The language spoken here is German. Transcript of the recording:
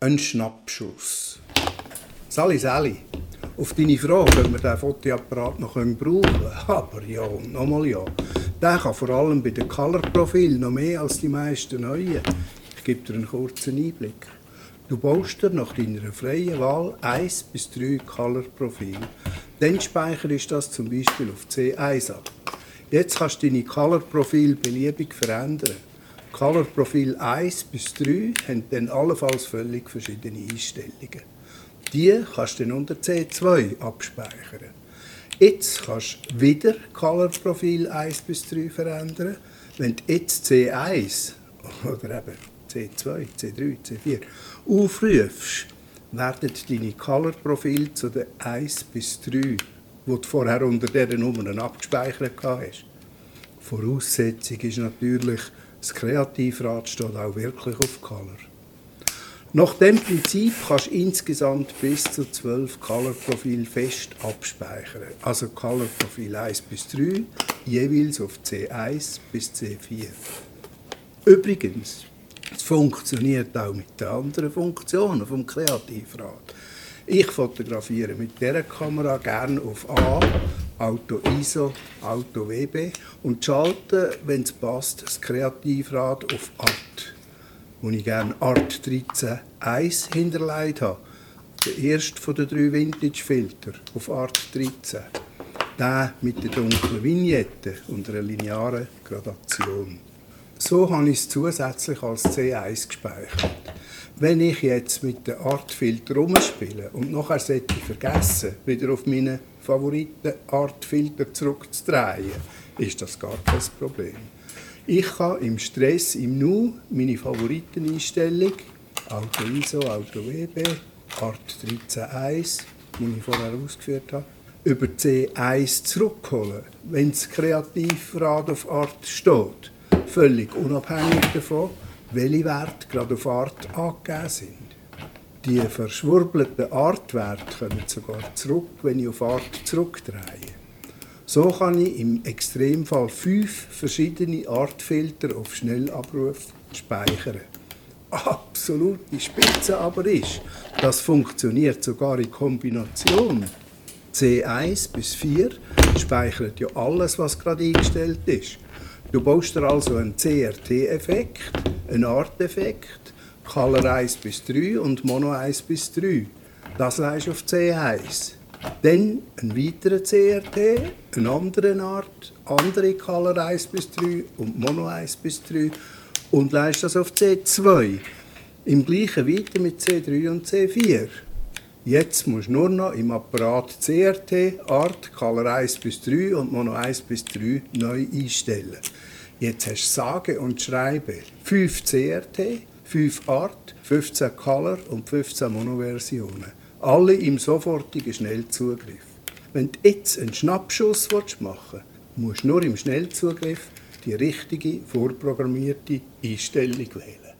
Ein Schnappschuss. Sali, Sali, auf deine Frage, ob wir diesen Fotoapparat noch brauchen aber ja nochmal ja. Der kann vor allem bei den Color-Profilen noch mehr als die meisten neuen. Ich gebe dir einen kurzen Einblick. Du baust dir nach deiner freien Wahl 1 bis 3 Color-Profile. Dann speicherst du das zum Beispiel auf C1 ab. Jetzt kannst du deine Color-Profile beliebig verändern. Color-Profil 1 bis 3 haben dann allenfalls völlig verschiedene Einstellungen. Die kannst du dann unter C2 abspeichern. Jetzt kannst du wieder Color-Profil 1 bis 3 verändern. Wenn du jetzt C1 oder eben C2, C3, C4 aufrufst, werden deine Color-Profile zu den 1 bis 3, die du vorher unter dieser Nummer abgespeichert hast. Voraussetzung ist natürlich, das Kreativrad steht auch wirklich auf Color. Nach dem Prinzip kannst du insgesamt bis zu 12 Color-Profile fest abspeichern. Also Color-Profil 1 bis 3, jeweils auf C1 bis C4. Übrigens, es funktioniert auch mit den anderen Funktionen vom Kreativrad. Ich fotografiere mit dieser Kamera gerne auf A, Auto ISO, Auto WB und schalte, wenn es passt, das Kreativrad auf Art, wo ich gerne Art 13.1 hinterlegt habe. Der erste von den drei Vintage-Filter auf Art 13. Der mit der dunklen Vignette und einer linearen Gradation. So habe ich es zusätzlich als C1 gespeichert. Wenn ich jetzt mit dem Artfilter rumspiele und nachher sollte ich vergessen, wieder auf meinen Favoriten Artfilter zurückzudrehen, ist das gar kein Problem. Ich kann im Stress, im Nu, meine Favoriteneinstellung, Auto ISO, Auto WB, Art 13.1, die ich vorher ausgeführt habe, über C1 zurückholen, wenn das Kreativrad auf Art steht völlig unabhängig davon, welche Werte gerade auf Art angegeben sind. Die verschwurbelten Artwerte kommen sogar zurück, wenn ich auf Art zurückdrehe. So kann ich im Extremfall fünf verschiedene Artfilter auf Schnellabruf speichern. Absolute Spitze aber ist, das funktioniert sogar in Kombination. C1 bis 4 speichert ja alles, was gerade eingestellt ist. Du baust dir also einen CRT-Effekt, einen Arteffekt, Color 1 bis 3 und Mono 1 bis 3. Das leist auf C1. Dann einen weiteren CRT, einen anderen Art, andere Color 1 bis 3 und Mono 1 bis 3 und leist das auf C2. Im gleichen weiter mit C3 und C4. Jetzt musst du nur noch im Apparat CRT, Art, Color 1 bis 3 und Mono 1 bis 3 neu einstellen. Jetzt hast du sage und schreibe 5 CRT, 5 Art, 15 Color und 15 Mono-Versionen. Alle im sofortigen Schnellzugriff. Wenn du jetzt einen Schnappschuss machen willst, musst du nur im Schnellzugriff die richtige vorprogrammierte Einstellung wählen.